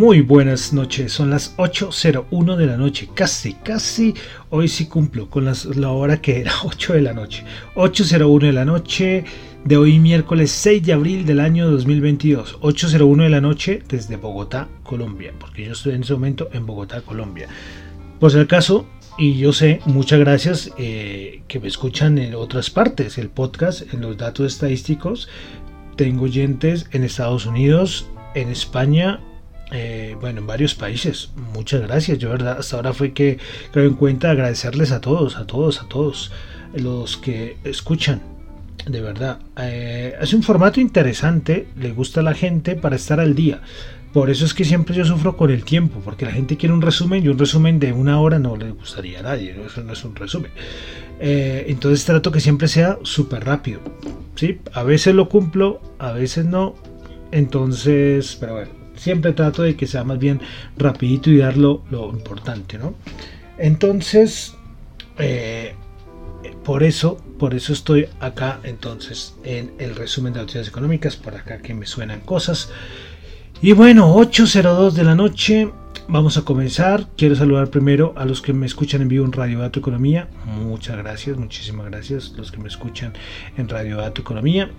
Muy buenas noches, son las 8.01 de la noche, casi, casi, hoy sí cumplo con la hora que era 8 de la noche, 8.01 de la noche de hoy miércoles 6 de abril del año 2022, 8.01 de la noche desde Bogotá, Colombia, porque yo estoy en ese momento en Bogotá, Colombia. Por si acaso, y yo sé, muchas gracias eh, que me escuchan en otras partes, el podcast, en los datos estadísticos, tengo oyentes en Estados Unidos, en España, eh, bueno, en varios países. Muchas gracias. Yo, verdad, hasta ahora fue que creo en cuenta agradecerles a todos, a todos, a todos los que escuchan. De verdad, eh, es un formato interesante, le gusta a la gente para estar al día. Por eso es que siempre yo sufro con el tiempo, porque la gente quiere un resumen y un resumen de una hora no le gustaría a nadie, eso no es un resumen. Eh, entonces trato que siempre sea súper rápido. ¿sí? A veces lo cumplo, a veces no. Entonces, pero bueno, siempre trato de que sea más bien rapidito y dar lo, importante, ¿no? Entonces, eh, por eso, por eso estoy acá entonces en el resumen de noticias económicas, por acá que me suenan cosas. Y bueno, 8.02 de la noche, vamos a comenzar. Quiero saludar primero a los que me escuchan en vivo en Radio Dato Economía. Muchas gracias, muchísimas gracias los que me escuchan en Radio Dato Economía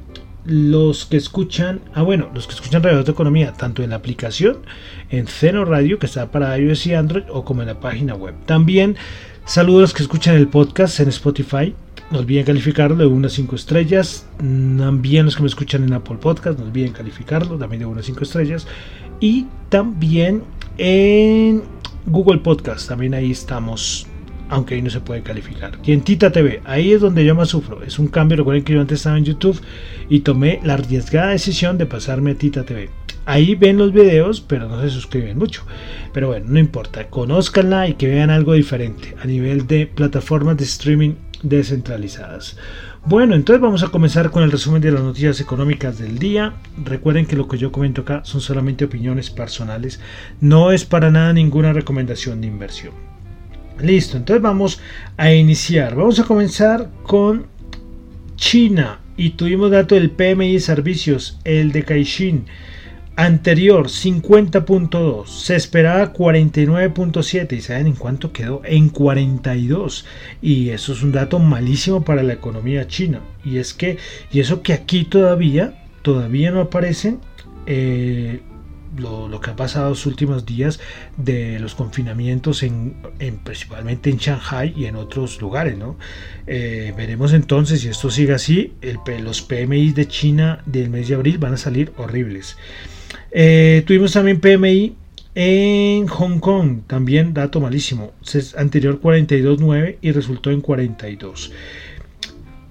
los que escuchan, ah bueno, los que escuchan Radio de Economía, tanto en la aplicación, en Ceno Radio, que está para iOS y Android, o como en la página web. También saludos a los que escuchan el podcast en Spotify. No olviden calificarlo de unas 5 estrellas. También los que me escuchan en Apple Podcast, no olviden calificarlo también de unas 5 estrellas. Y también en Google Podcast, también ahí estamos aunque ahí no se puede calificar. Y en Tita TV, ahí es donde yo más sufro. Es un cambio, recuerden que yo antes estaba en YouTube y tomé la arriesgada decisión de pasarme a Tita TV. Ahí ven los videos, pero no se suscriben mucho. Pero bueno, no importa, conózcanla y que vean algo diferente a nivel de plataformas de streaming descentralizadas. Bueno, entonces vamos a comenzar con el resumen de las noticias económicas del día. Recuerden que lo que yo comento acá son solamente opiniones personales, no es para nada ninguna recomendación de inversión. Listo, entonces vamos a iniciar. Vamos a comenzar con China y tuvimos dato del PMI servicios, el de Caixin. Anterior 50.2, se esperaba 49.7 y ¿saben en cuánto quedó? En 42. Y eso es un dato malísimo para la economía china. Y es que, y eso que aquí todavía, todavía no aparecen eh, lo, que ha pasado los últimos días de los confinamientos en, principalmente en Shanghai y en otros lugares ¿no? Eh, veremos entonces si esto sigue así el, los PMI de China del mes de abril van a salir horribles. Eh, tuvimos también PMI en Hong Kong también dato malísimo. Anterior 42.9 y resultó en 42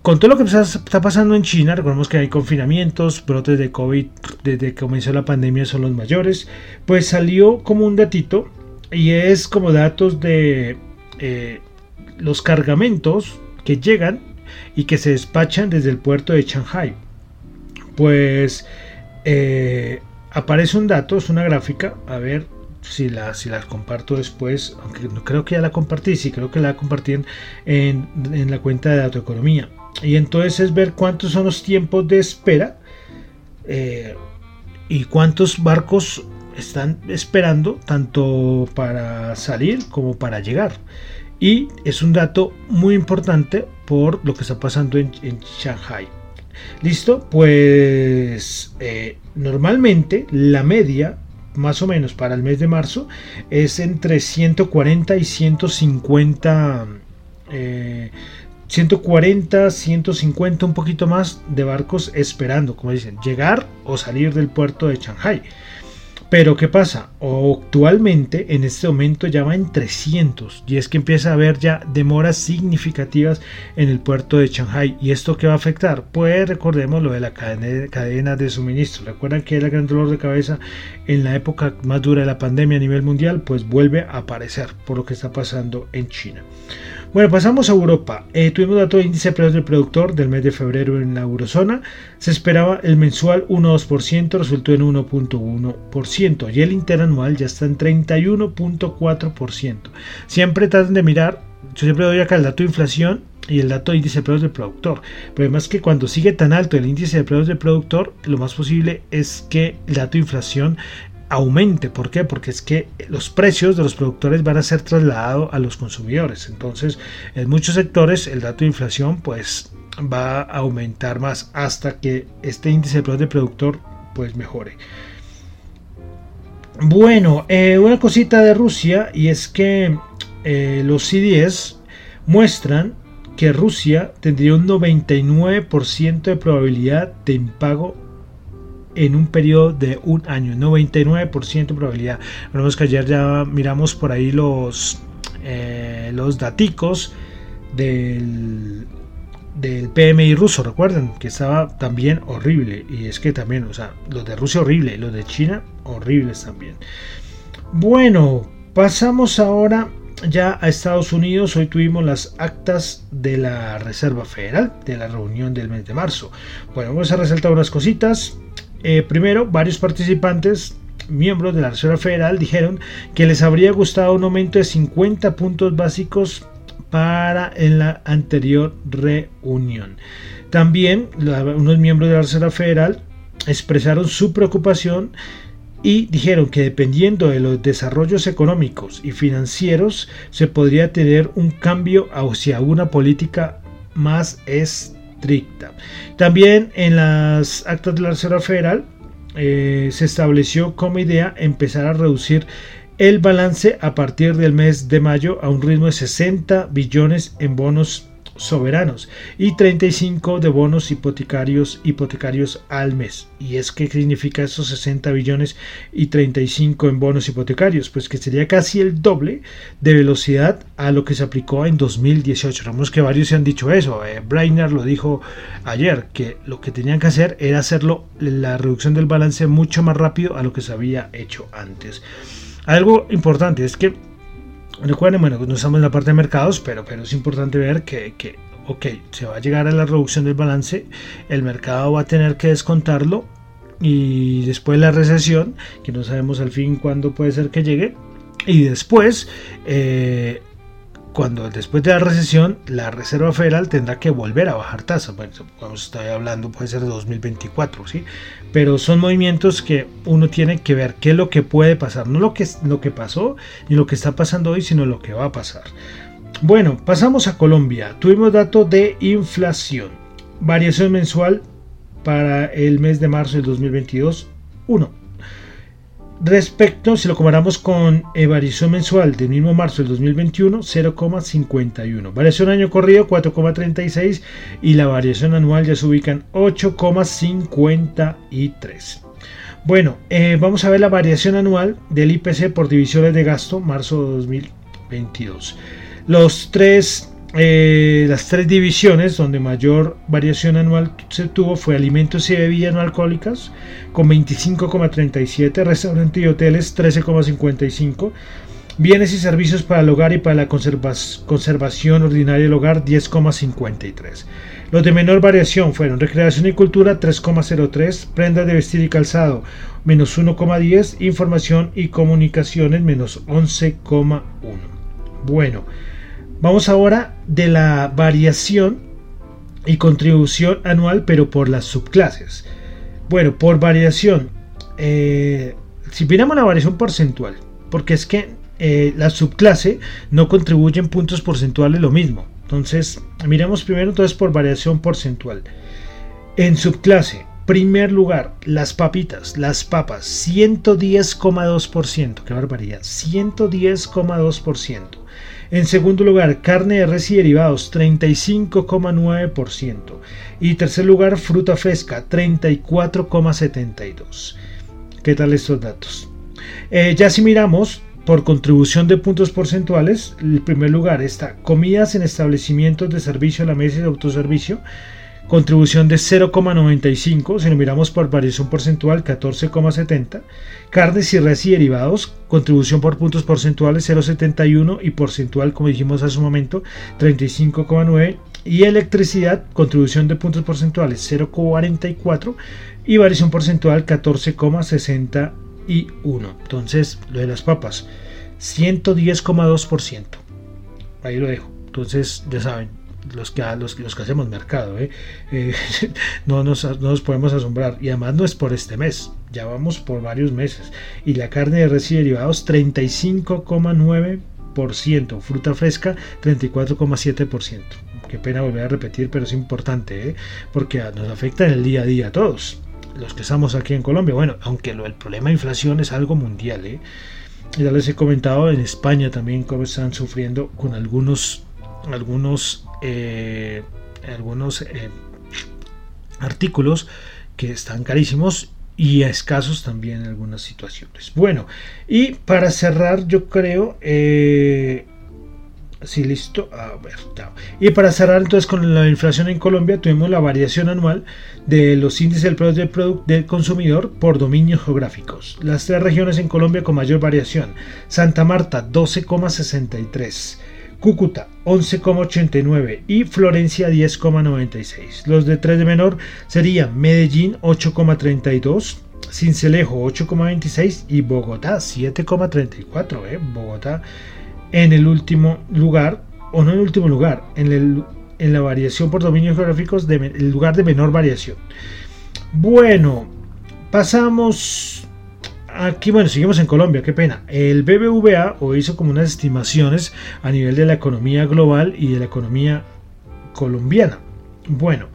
con todo lo que está pasando en China, recordemos que hay confinamientos, brotes de COVID desde que comenzó la pandemia son los mayores, pues salió como un datito y es como datos de eh, los cargamentos que llegan y que se despachan desde el puerto de Shanghai. Pues eh, aparece un dato, es una gráfica, a ver si la, comparto después, aunque no creo que ya la compartí, sí creo que la compartí en, en la cuenta de Dato Economía y entonces es ver cuántos son los tiempos de espera eh, y cuántos barcos están esperando tanto para salir como para llegar. Y es un dato muy importante por lo que está pasando en, Shanghai. Listo, pues eh, normalmente la media más o menos para el mes de marzo es entre 140 y 150 eh, 140, 150, un poquito más de barcos esperando, como dicen, llegar o salir del puerto de Shanghai. Pero ¿qué pasa? Actualmente en este momento ya va en 300 y es que empieza a haber ya demoras significativas en el puerto de Shanghai. ¿Y esto qué va a afectar? Pues recordemos lo de la cadena de suministro. Recuerdan que era el gran dolor de cabeza en la época más dura de la pandemia a nivel mundial, pues vuelve a aparecer por lo que está pasando en China. Bueno, pasamos a Europa. Eh, tuvimos dato de índice de precios del productor del mes de febrero en la eurozona. Se esperaba el mensual 1,2%, resultó en 1,1%. Y el interanual ya está en 31,4%. Siempre traten de mirar, yo siempre doy acá el dato de inflación y el dato de índice de precios del productor. Pero además que cuando sigue tan alto el índice de precios del productor, lo más posible es que el dato de inflación aumente. ¿Por qué? Porque es que los precios de los productores van a ser trasladados a los consumidores. Entonces, en muchos sectores el dato de inflación pues va a aumentar más hasta que este índice de productor pues mejore. Bueno, eh, una cosita de Rusia y es que eh, los CDS muestran que Rusia tendría un 99% de probabilidad de impago en un periodo de un año, 99% de probabilidad. Vemos que ayer ya miramos por ahí los, eh, los daticos del, del PMI ruso, recuerden que estaba también horrible. Y es que también, o sea, los de Rusia horrible, los de China horribles también. Bueno, pasamos ahora ya a Estados Unidos. Hoy tuvimos las actas de la Reserva Federal de la reunión del mes de marzo. Bueno, vamos a resaltar unas cositas. Eh, primero, varios participantes miembros de la Reserva Federal dijeron que les habría gustado un aumento de 50 puntos básicos para en la anterior reunión. También unos miembros de la Reserva Federal expresaron su preocupación y dijeron que dependiendo de los desarrollos económicos y financieros se podría tener un cambio hacia una política más estricta. También en las actas de la Reserva Federal eh, se estableció como idea empezar a reducir el balance a partir del mes de mayo a un ritmo de 60 billones en bonos soberanos y 35 de bonos hipotecarios hipotecarios al mes. ¿Y es que significa esos 60 billones y 35 en bonos hipotecarios? Pues que sería casi el doble de velocidad a lo que se aplicó en 2018. Vemos que varios se han dicho eso. Eh, Brainer lo dijo ayer, que lo que tenían que hacer era hacerlo la reducción del balance mucho más rápido a lo que se había hecho antes. Algo importante es que Recuerden, bueno, no estamos en la parte de mercados, pero, pero es importante ver que, que, ok, se va a llegar a la reducción del balance, el mercado va a tener que descontarlo y después la recesión, que no sabemos al fin cuándo puede ser que llegue, y después eh, cuando después de la recesión la Reserva Federal tendrá que volver a bajar tasas. Bueno, vamos estar hablando puede ser de 2024, ¿sí? Pero son movimientos que uno tiene que ver qué es lo que puede pasar, no lo que, lo que pasó ni lo que está pasando hoy, sino lo que va a pasar. Bueno, pasamos a Colombia. Tuvimos dato de inflación. Variación mensual para el mes de marzo del 2022, 1. Respecto, si lo comparamos con variación mensual del mismo marzo del 2021, 0,51. Variación año corrido, 4,36. Y la variación anual ya se ubica en 8,53. Bueno, eh, vamos a ver la variación anual del IPC por divisiones de gasto, marzo de 2022. Los tres eh, las tres divisiones donde mayor variación anual se tuvo fue alimentos y bebidas no alcohólicas con 25,37, restaurantes y hoteles 13,55, bienes y servicios para el hogar y para la conservación ordinaria del hogar 10,53. Los de menor variación fueron recreación y cultura 3,03, prendas de vestir y calzado menos 1,10, información y comunicaciones menos 11,1. Bueno, Vamos ahora de la variación y contribución anual, pero por las subclases. Bueno, por variación, eh, si miramos la variación porcentual, porque es que eh, la subclase no contribuye en puntos porcentuales lo mismo. Entonces, miremos primero entonces por variación porcentual. En subclase, primer lugar, las papitas, las papas, 110,2%, qué barbaridad, 110,2%. En segundo lugar, carne de res y derivados, 35,9%. Y tercer lugar, fruta fresca, 34,72%. ¿Qué tal estos datos? Eh, ya si miramos por contribución de puntos porcentuales, el primer lugar está comidas en establecimientos de servicio a la mesa y de autoservicio, contribución de 0,95, si lo miramos por variación porcentual 14,70, carnes y res y derivados, contribución por puntos porcentuales 0,71 y porcentual, como dijimos hace un momento, 35,9, y electricidad, contribución de puntos porcentuales 0,44 y variación porcentual 14,61. Entonces, lo de las papas, 110,2%. Ahí lo dejo. Entonces, ya saben, los que, los, los que hacemos mercado, ¿eh? Eh, no, nos, no, nos, podemos asombrar. Y además no es por este mes, ya vamos por varios meses. Y la carne de res y derivados 35,9%, fruta fresca 34,7%. Qué pena volver a repetir, pero es importante, ¿eh? porque nos afecta en el día a día a todos. Los que estamos aquí en Colombia, bueno, aunque el problema de inflación es algo mundial, ya les he comentado en España también cómo están sufriendo con algunos algunos, eh, algunos eh, artículos que están carísimos y escasos también en algunas situaciones. Bueno, y para cerrar, yo creo, eh, sí, listo, a ver, y para cerrar entonces con la inflación en Colombia, tuvimos la variación anual de los índices del producto del consumidor por dominios geográficos. Las tres regiones en Colombia con mayor variación, Santa Marta 12,63. Cúcuta 11,89 y Florencia 10,96. Los de 3 de menor serían Medellín 8,32, Cincelejo 8,26 y Bogotá 7,34. ¿eh? Bogotá en el último lugar, o no en el último lugar, en, el, en la variación por dominios geográficos, de, el lugar de menor variación. Bueno, pasamos Aquí, bueno, seguimos en Colombia, qué pena. El BBVA o hizo como unas estimaciones a nivel de la economía global y de la economía colombiana. Bueno,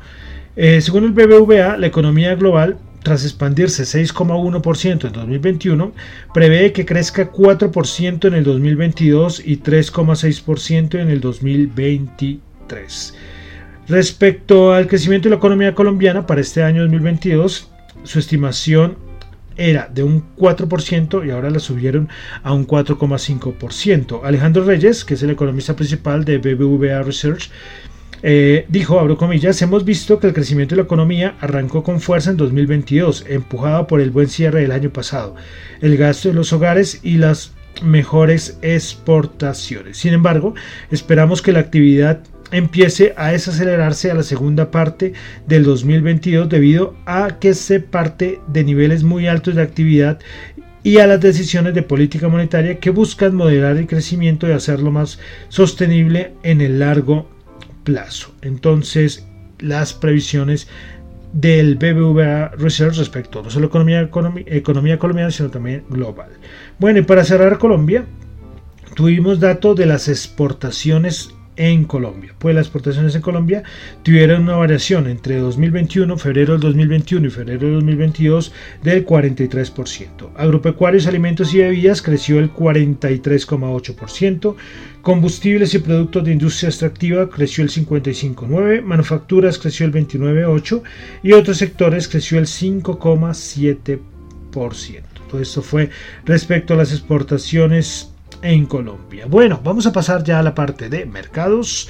eh, según el BBVA, la economía global, tras expandirse 6,1% en 2021, prevé que crezca 4% en el 2022 y 3,6% en el 2023. Respecto al crecimiento de la economía colombiana para este año 2022, su estimación era de un 4% y ahora la subieron a un 4,5%. Alejandro Reyes, que es el economista principal de BBVA Research, eh, dijo, abro comillas, hemos visto que el crecimiento de la economía arrancó con fuerza en 2022, empujado por el buen cierre del año pasado, el gasto de los hogares y las mejores exportaciones. Sin embargo, esperamos que la actividad empiece a desacelerarse a la segunda parte del 2022 debido a que se parte de niveles muy altos de actividad y a las decisiones de política monetaria que buscan moderar el crecimiento y hacerlo más sostenible en el largo plazo. Entonces, las previsiones del BBVA Research respecto no solo economía, economía, economía colombiana, sino también global. Bueno, y para cerrar Colombia, tuvimos datos de las exportaciones en Colombia. Pues las exportaciones en Colombia tuvieron una variación entre 2021, febrero del 2021 y febrero del 2022 del 43%. Agropecuarios, alimentos y bebidas creció el 43,8%. Combustibles y productos de industria extractiva creció el 55,9%. Manufacturas creció el 29,8% y otros sectores creció el 5,7%. Todo esto fue respecto a las exportaciones en Colombia. Bueno, vamos a pasar ya a la parte de mercados.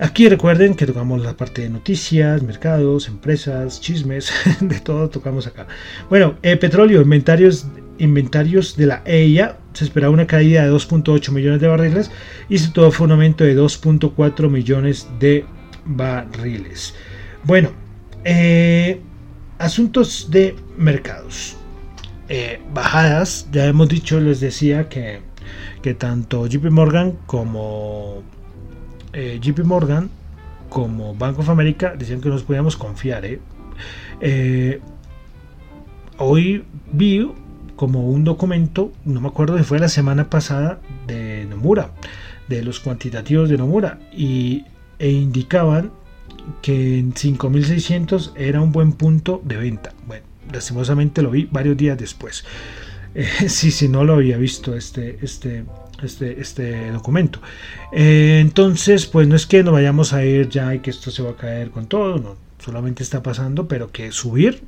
Aquí recuerden que tocamos la parte de noticias, mercados, empresas, chismes, de todo tocamos acá. Bueno, eh, petróleo, inventarios, inventarios de la EIA, se esperaba una caída de 2.8 millones de barriles y todo fue un aumento de 2.4 millones de barriles. Bueno, eh, asuntos de mercados. Eh, bajadas, ya hemos dicho, les decía que, que tanto JP Morgan como eh, JP Morgan como Bank of America decían que nos podíamos confiar. ¿eh? hoy vi como un documento, no me acuerdo si fue la semana pasada, de Nomura, de los cuantitativos de Nomura, y, e indicaban que en 5600 era un buen punto de venta. Bueno, lastimosamente lo vi varios días después. Eh, sí, sí, no lo había visto este, este, este, este documento. Eh, entonces, pues no es que nos vayamos a ir ya y que esto se va a caer con todo, no, solamente está pasando, pero que subir.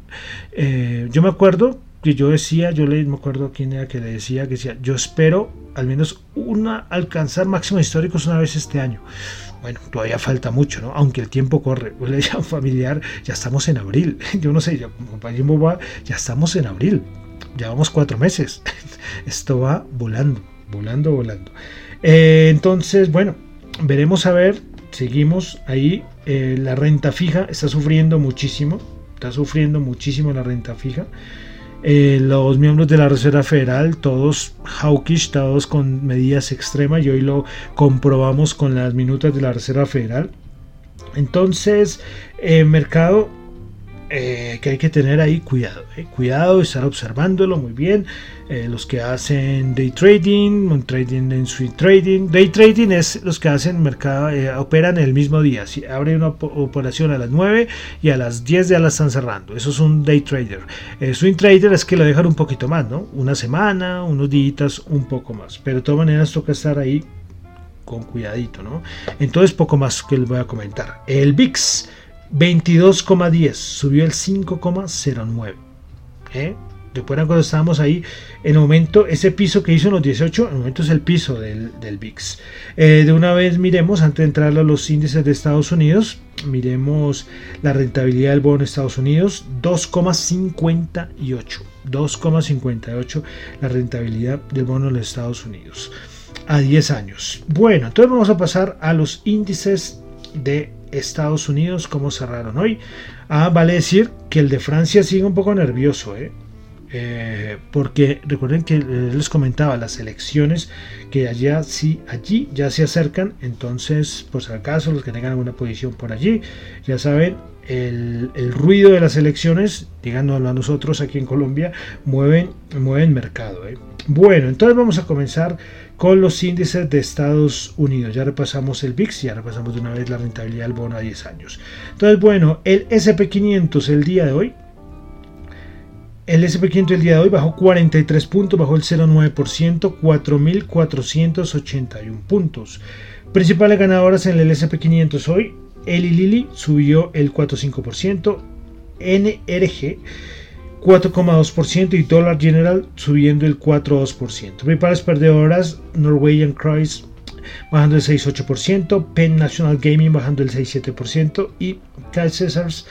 Eh, yo me acuerdo que yo decía, yo le me acuerdo quién era que le decía que decía, yo espero al menos una alcanzar máximos históricos una vez este año. Bueno, todavía falta mucho, ¿no? Aunque el tiempo corre. Le decía familiar, ya estamos en abril. Yo no sé, ya, ya estamos en abril. Llevamos cuatro meses. Esto va volando, volando, volando. Eh, entonces, bueno, veremos a ver. Seguimos ahí. Eh, la renta fija está sufriendo muchísimo. Está sufriendo muchísimo la renta fija. Eh, los miembros de la Reserva Federal, todos hawkish, todos con medidas extremas, y hoy lo comprobamos con las minutas de la Reserva Federal. Entonces, el mercado eh, que hay que tener ahí cuidado, eh. cuidado, estar observándolo muy bien. Eh, los que hacen day trading, trading en swing trading. Day trading es los que hacen mercado, operan el mismo día. Si abre una operación a las 9 y a las 10 ya la están cerrando. Eso es un day trader. swing trader es que lo dejan un poquito más, ¿no? Una semana, unos días, un poco más. Pero de todas maneras toca estar ahí con cuidadito, ¿no? Entonces poco más que les voy a comentar. El VIX 22,10, subió el 5,09. ¿Eh? Recuerdan cuando estábamos ahí, en el momento, ese piso que hizo en los 18, en el momento es el piso del, del. Eh, de una vez miremos, antes de entrar a los índices de Estados Unidos, miremos la rentabilidad del bono de Estados Unidos, 2,58. 2,58 la rentabilidad del bono de Estados Unidos a 10 años. Bueno, entonces vamos a pasar a los índices de Estados Unidos, cómo cerraron hoy. Ah, vale decir que el de Francia sigue un poco nervioso, ¿eh? Eh, porque recuerden que les comentaba las elecciones que allá sí allí ya se acercan entonces pues al caso los que tengan alguna posición por allí ya saben el, ruido de las elecciones digándolo a nosotros aquí en Colombia mueven mueven mercado ¿eh? bueno entonces vamos a comenzar con los índices de Estados Unidos. Ya repasamos el VIX, ya repasamos de una vez la rentabilidad del bono a 10 años. Entonces, bueno, el SP500 el día de hoy, el SP500 el día de hoy bajó 43 puntos, bajó el 0,9%, 4.481 puntos. Principales ganadoras en el SP500 hoy, Eli Lilly subió el 4,5%, NRG 4,2% y Dollar General subiendo el 4,2%. Principales perdedoras, Norwegian Cruise bajando el 6,8%, Penn National Gaming bajando el 6,7% y Cal Caesars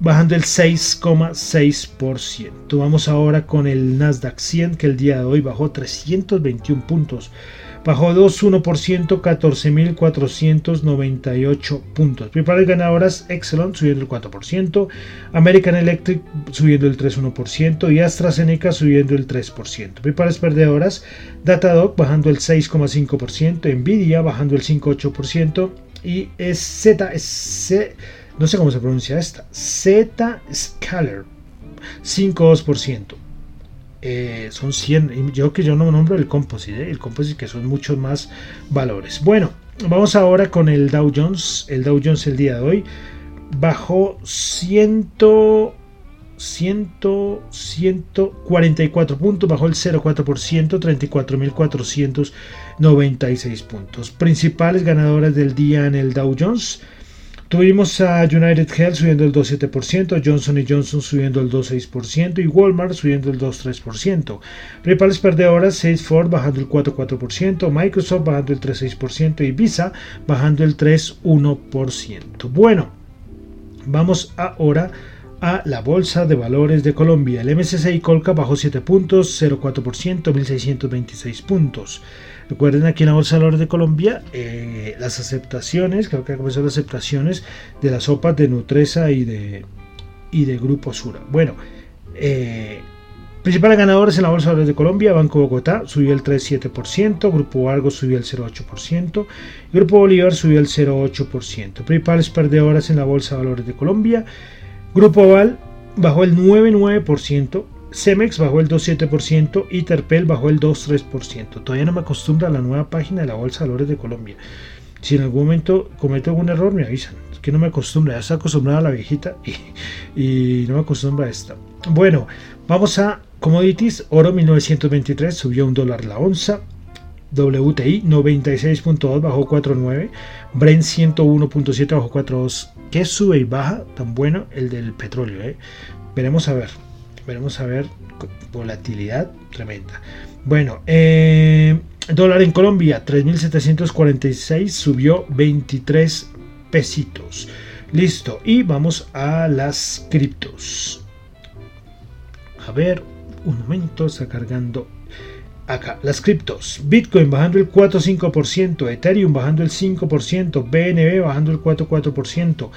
bajando el 6,6%. Vamos ahora con el Nasdaq 100 que el día de hoy bajó 321 puntos bajó 2,1%, 14.498 puntos. Principales ganadoras, Exelon subiendo el 4%, American Electric subiendo el 3,1% y AstraZeneca subiendo el 3%. Principales perdedoras, Datadog bajando el 6,5%, Nvidia bajando el 5,8% y Z, no sé cómo se pronuncia esta, Z Scalar 5,2%. Eh, son 100. Yo que yo no nombro el composite, ¿eh? el composite que son muchos más valores. Bueno, vamos ahora con el Dow Jones. El Dow Jones el día de hoy bajó 100, 100, 144 puntos, bajó el 0,4%, 34.496 puntos. Principales ganadoras del día en el Dow Jones. Tuvimos a United Health subiendo el 2,7%, Johnson Johnson subiendo el 2,6% y Walmart subiendo el 2,3%. Principales perdedoras, Salesforce bajando el 4,4%, Microsoft bajando el 3,6% y Visa bajando el 3,1%. Bueno, vamos ahora a la Bolsa de Valores de Colombia. El MSCI Colca bajó 7 puntos, 0,4%, 1.626 puntos. Recuerden aquí en la Bolsa de Valores de Colombia eh, las aceptaciones, creo que comenzado las aceptaciones de las sopas de Nutresa y de, y Grupo Sura. Bueno, eh, principales ganadores en la Bolsa de Valores de Colombia, Banco Bogotá subió el 3,7%, Grupo Argos subió el 0,8%, Grupo Bolívar subió el 0,8%. Principales perdedoras en la Bolsa de Valores de Colombia, Grupo Oval bajó el 9,9%, Cemex bajó el 2,7% y Terpel bajó el 2,3%. Todavía no me acostumbro a la nueva página de la Bolsa de Valores de Colombia. Si en algún momento cometo algún error, me avisan. Es que no me acostumbro, ya estoy acostumbrado a la viejita y, no me acostumbro a esta. Bueno, vamos a commodities. Oro 1923 subió un dólar la onza. WTI 96.2 bajó 4.9, Brent 101.7 bajó 4.2. ¿Qué sube y baja tan bueno el del petróleo? Eh? Veremos a ver, veremos a ver volatilidad tremenda. Bueno, eh, dólar en Colombia 3.746 subió 23 pesitos. Listo, y vamos a las criptos. A ver, un momento, está cargando acá. Las criptos. Bitcoin bajando el 4,5%, Ethereum bajando el 5%, BNB bajando el 4,4%,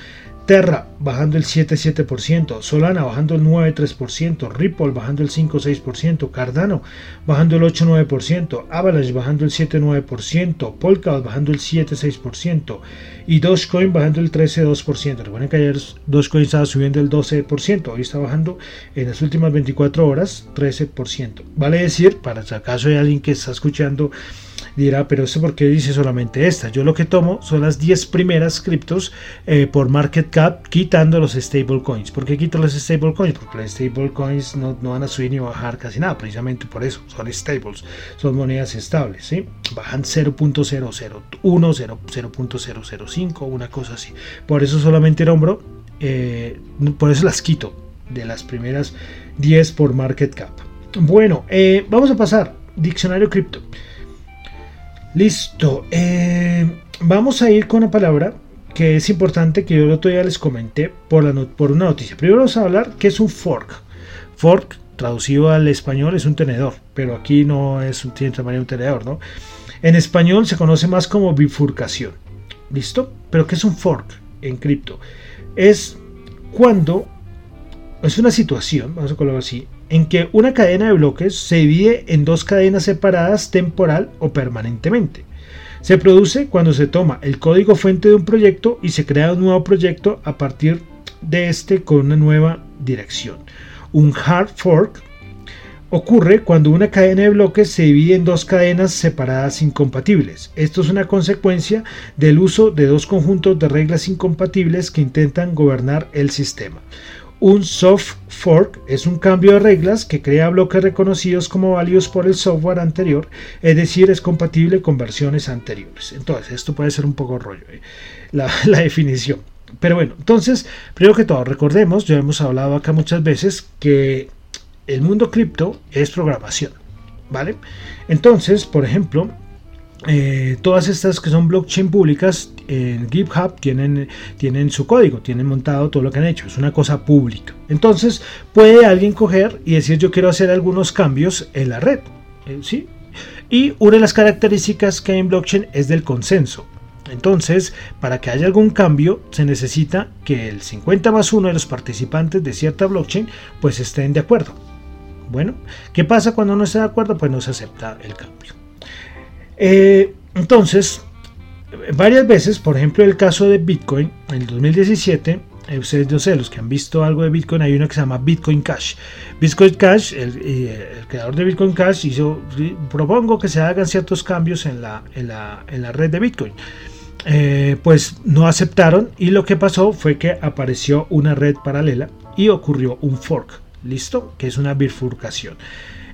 Terra bajando el 7,7%, Solana bajando el 9,3%, Ripple bajando el 5,6%, Cardano bajando el 8,9%, Avalanche bajando el 7,9%, Polkadot bajando el 7,6% y Dogecoin bajando el 13,2%. Recuerden que ayer Dogecoin estaba subiendo el 12%, hoy está bajando en las últimas 24 horas 13%. Vale decir, para si acaso hay alguien que está escuchando dirá, pero eso por qué dice solamente esta. Yo lo que tomo son las 10 primeras criptos eh, por market cap quitando los stablecoins. ¿Por qué quito los stablecoins? Porque los stablecoins no, no van a subir ni bajar casi nada, precisamente por eso. Son stables, son monedas estables. ¿sí? Bajan 0.001, 0.005, una cosa así. Por eso solamente nombro, eh, por eso las quito de las primeras 10 por market cap. Bueno, eh, vamos a pasar. Diccionario cripto. Listo. Eh, vamos a ir con una palabra que es importante que yo el otro día les comenté por, la por una noticia. Primero vamos a hablar qué es un fork. Fork, traducido al español, es un tenedor, pero aquí no es un, tiene un tenedor, ¿no? En español se conoce más como bifurcación. ¿Listo? Pero ¿qué es un fork en cripto? Es cuando es una situación, vamos a colocarlo así, en que una cadena de bloques se divide en dos cadenas separadas temporal o permanentemente. Se produce cuando se toma el código fuente de un proyecto y se crea un nuevo proyecto a partir de este con una nueva dirección. Un hard fork ocurre cuando una cadena de bloques se divide en dos cadenas separadas incompatibles. Esto es una consecuencia del uso de dos conjuntos de reglas incompatibles que intentan gobernar el sistema. Un soft fork es un cambio de reglas que crea bloques reconocidos como válidos por el software anterior, es decir, es compatible con versiones anteriores. Entonces, esto puede ser un poco rollo, ¿eh? la, la definición. Pero bueno, entonces, primero que todo, recordemos, ya hemos hablado acá muchas veces que el mundo cripto es programación, ¿vale? Entonces, por ejemplo, eh, todas estas que son blockchain públicas en GitHub tienen, tienen su código, tienen montado todo lo que han hecho, es una cosa pública. Entonces puede alguien coger y decir yo quiero hacer algunos cambios en la red. Eh, ¿sí? Y una de las características que hay en blockchain es del consenso. Entonces, para que haya algún cambio, se necesita que el 50 más 1 de los participantes de cierta blockchain pues estén de acuerdo. Bueno, ¿qué pasa cuando no está de acuerdo? Pues no se acepta el cambio. Eh, entonces, varias veces, por ejemplo, el caso de Bitcoin, en el 2017, eh, ustedes no sé, los que han visto algo de Bitcoin, hay uno que se llama Bitcoin Cash. Bitcoin Cash, el, eh, creador de Bitcoin Cash, hizo, propongo que se hagan ciertos cambios en la, en la, red de Bitcoin. pues no aceptaron y lo que pasó fue que apareció una red paralela y ocurrió un fork, ¿listo? Que es una bifurcación.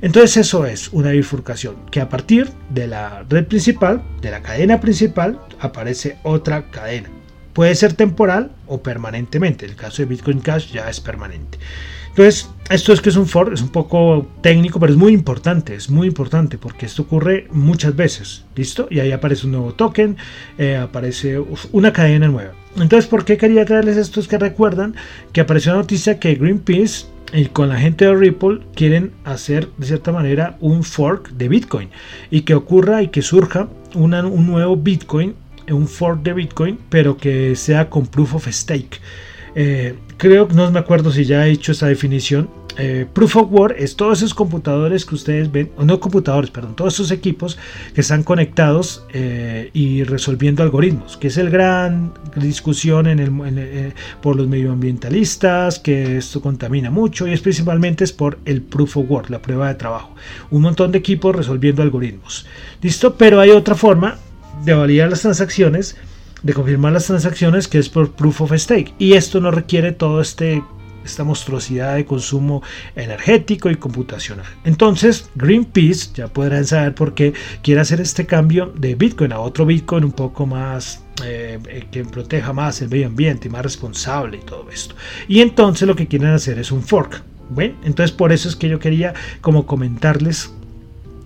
Entonces eso es una bifurcación, que a partir de la red principal, de la cadena principal, aparece otra cadena. Puede ser temporal o permanentemente. el caso de Bitcoin Cash ya es permanente. Entonces, esto es que es un for, es un poco técnico, pero es muy importante, es muy importante porque esto ocurre muchas veces, ¿listo? Y ahí aparece un nuevo token, eh, aparece una cadena nueva. Entonces, ¿por qué quería traerles esto? Es que recuerdan que apareció una noticia que Greenpeace y con la gente de Ripple quieren hacer de cierta manera un fork de Bitcoin y que ocurra y que surja un nuevo Bitcoin, un fork de Bitcoin, pero que sea con proof of stake. Eh, creo que no me acuerdo si ya he hecho esa definición, eh, Proof of Work es todos esos computadores que ustedes ven, no computadores, perdón, todos esos equipos que están conectados eh, y resolviendo algoritmos, que es el gran discusión eh, por los medioambientalistas, que esto contamina mucho y es principalmente es por el Proof of Work, la prueba de trabajo. Un montón de equipos resolviendo algoritmos. ¿Listo? Pero hay otra forma de validar las transacciones, de confirmar las transacciones, que es por Proof of Stake. Y esto no requiere todo este esta monstruosidad de consumo energético y computacional. Entonces, Greenpeace ya podrán saber por qué quiere hacer este cambio de Bitcoin a otro Bitcoin un poco más eh, eh, que proteja más el medio ambiente y más responsable y todo esto. Y entonces lo que quieren hacer es un fork. Bueno, entonces por eso es que yo quería como comentarles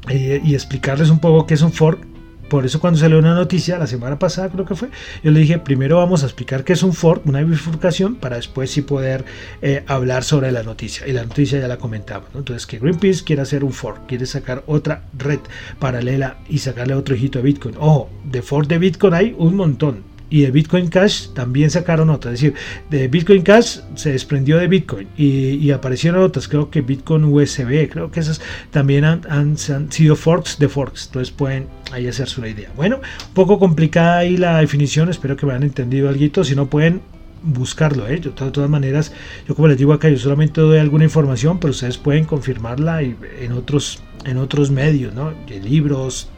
eh, y explicarles un poco qué es un fork por eso cuando salió una noticia, la semana pasada creo que fue, yo le dije, primero vamos a explicar qué es un fork, una bifurcación, para después sí poder eh, hablar sobre la noticia. Y la noticia ya la comentaba. Entonces que Greenpeace quiere hacer un fork, quiere sacar otra red paralela y sacarle otro hijito de Bitcoin. Ojo, de fork de Bitcoin hay un montón y de Bitcoin Cash también sacaron otras. Es decir, de Bitcoin Cash se desprendió de Bitcoin y, aparecieron otras. Creo que Bitcoin USB, creo que esas también han, sido forks de forks. Entonces pueden ahí hacerse una idea. Bueno, un poco complicada ahí la definición. Espero que me hayan entendido algo. Si no pueden buscarlo. ¿eh? de todas maneras, yo como les digo acá, yo solamente doy alguna información, pero ustedes pueden confirmarla en otros, en otros medios, ¿no? De libros,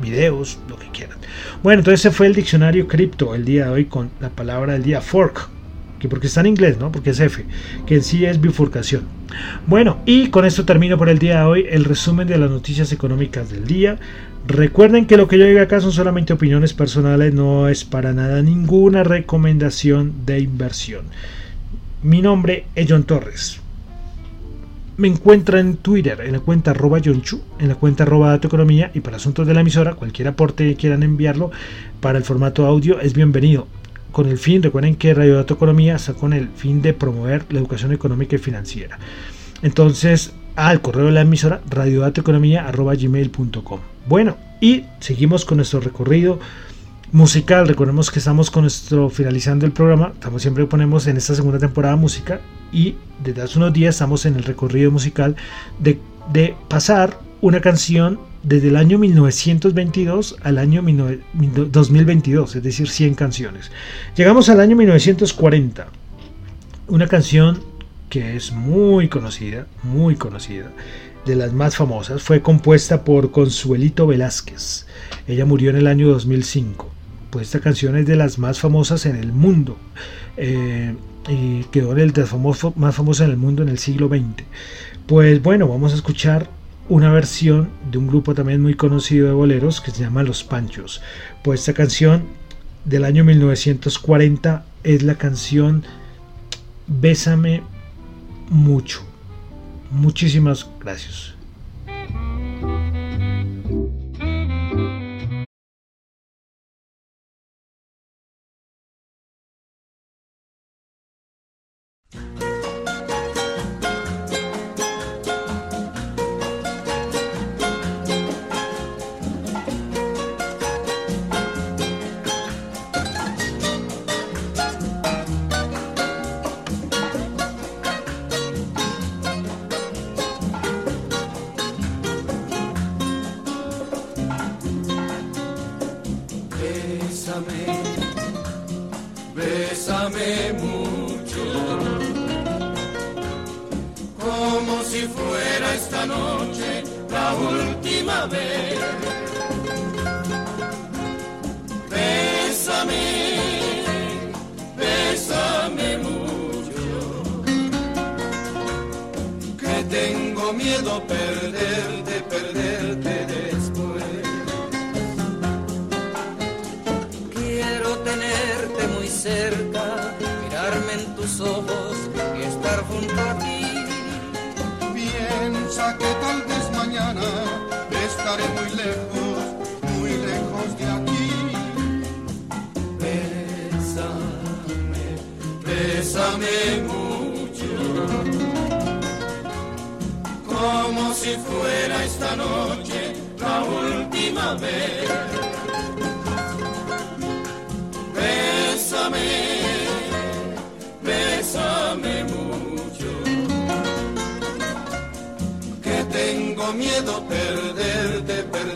videos, lo que quieran. Bueno, entonces ese fue el diccionario cripto el día de hoy con la palabra del día fork, que porque está en inglés, ¿no? Porque es F, que en sí es bifurcación. Bueno, y con esto termino por el día de hoy el resumen de las noticias económicas del día. Recuerden que lo que yo diga acá son solamente opiniones personales, no es para nada ninguna recomendación de inversión. Mi nombre es John Torres me encuentra en Twitter, en la cuenta arroba Yonchu, en la cuenta arroba Dato Economía y para asuntos de la emisora, cualquier aporte que quieran enviarlo para el formato audio es bienvenido. Con el fin, recuerden que Radio Dato Economía está con el fin de promover la educación económica y financiera. Entonces, al correo de la emisora, radiodatoeconomía.gmail.com. Bueno, y seguimos con nuestro recorrido musical. Recordemos que estamos con nuestro finalizando el programa. Estamos siempre ponemos en esta segunda temporada música y desde hace unos días estamos en el recorrido musical de, pasar una canción desde el año 1922 al año 2022, es decir, 100 canciones. Llegamos al año 1940, una canción que es muy conocida, muy conocida, de las más famosas, fue compuesta por Consuelito Velázquez. Ella murió en el año 2005. Pues esta canción es de las más famosas en el mundo. Eh, y quedó el famoso, más famoso en el mundo en el siglo XX. Pues bueno, vamos a escuchar una versión de un grupo también muy conocido de boleros que se llama Los Panchos. Pues esta canción del año 1940 es la canción Bésame mucho. Muchísimas gracias. mirarme en tus ojos y estar junto a ti. Piensa que tal vez mañana estaré muy lejos, muy lejos de aquí. Bésame, bésame mucho, como si fuera esta noche la última vez. bésame, bésame mucho, que tengo miedo perderte, perderte.